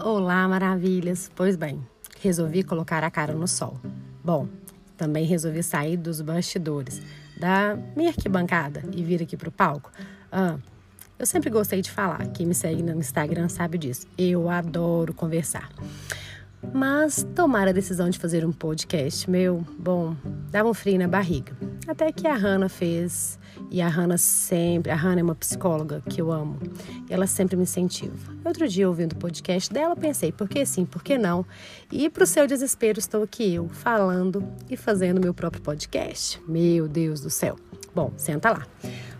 Olá, maravilhas! Pois bem, resolvi colocar a cara no sol. Bom, também resolvi sair dos bastidores, da minha arquibancada e vir aqui para o palco. Ah, eu sempre gostei de falar, quem me segue no Instagram sabe disso. Eu adoro conversar. Mas tomar a decisão de fazer um podcast, meu, bom, dava um frio na barriga. Até que a Hannah fez, e a Hannah sempre, a Hannah é uma psicóloga que eu amo, e ela sempre me incentiva. Outro dia, ouvindo o podcast dela, pensei, por que sim, por que não? E para o seu desespero, estou aqui eu, falando e fazendo meu próprio podcast. Meu Deus do céu. Bom, senta lá.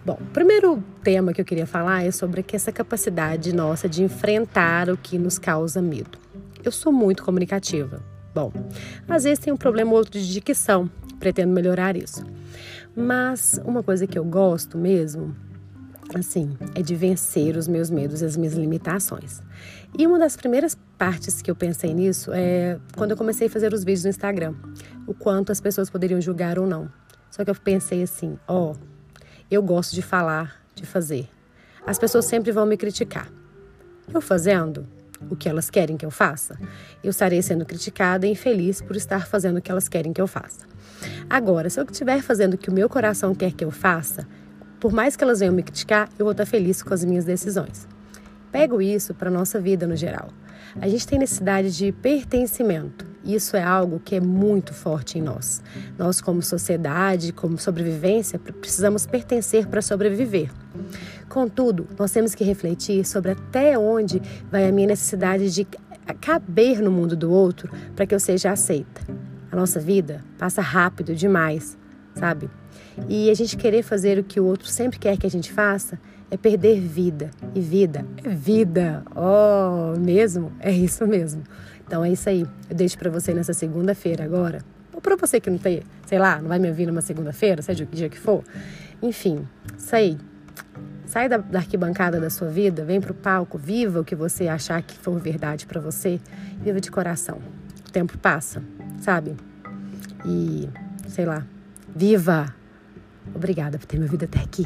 Bom, o primeiro tema que eu queria falar é sobre essa capacidade nossa de enfrentar o que nos causa medo. Eu sou muito comunicativa. Bom, às vezes tem um problema ou outro de dicção, pretendo melhorar isso. Mas uma coisa que eu gosto mesmo, assim, é de vencer os meus medos e as minhas limitações. E uma das primeiras partes que eu pensei nisso é quando eu comecei a fazer os vídeos no Instagram, o quanto as pessoas poderiam julgar ou não. Só que eu pensei assim, ó, oh, eu gosto de falar, de fazer. As pessoas sempre vão me criticar. Eu fazendo, o que elas querem que eu faça, eu estarei sendo criticada e infeliz por estar fazendo o que elas querem que eu faça. Agora, se eu estiver fazendo o que o meu coração quer que eu faça, por mais que elas venham me criticar, eu vou estar feliz com as minhas decisões. Pego isso para a nossa vida no geral. A gente tem necessidade de pertencimento. Isso é algo que é muito forte em nós. Nós, como sociedade, como sobrevivência, precisamos pertencer para sobreviver. Contudo, nós temos que refletir sobre até onde vai a minha necessidade de caber no mundo do outro para que eu seja aceita. A nossa vida passa rápido demais, sabe? E a gente querer fazer o que o outro sempre quer que a gente faça é perder vida. E vida é vida. Oh, mesmo? É isso mesmo. Então é isso aí. Eu deixo para você nessa segunda-feira agora. Ou para você que não tem, sei lá, não vai me ouvir numa segunda-feira, seja o dia que for. Enfim, isso aí. Sai da, da arquibancada da sua vida, vem para o palco, viva o que você achar que for verdade para você, viva de coração. O tempo passa, sabe? E, sei lá, viva! Obrigada por ter me ouvido até aqui.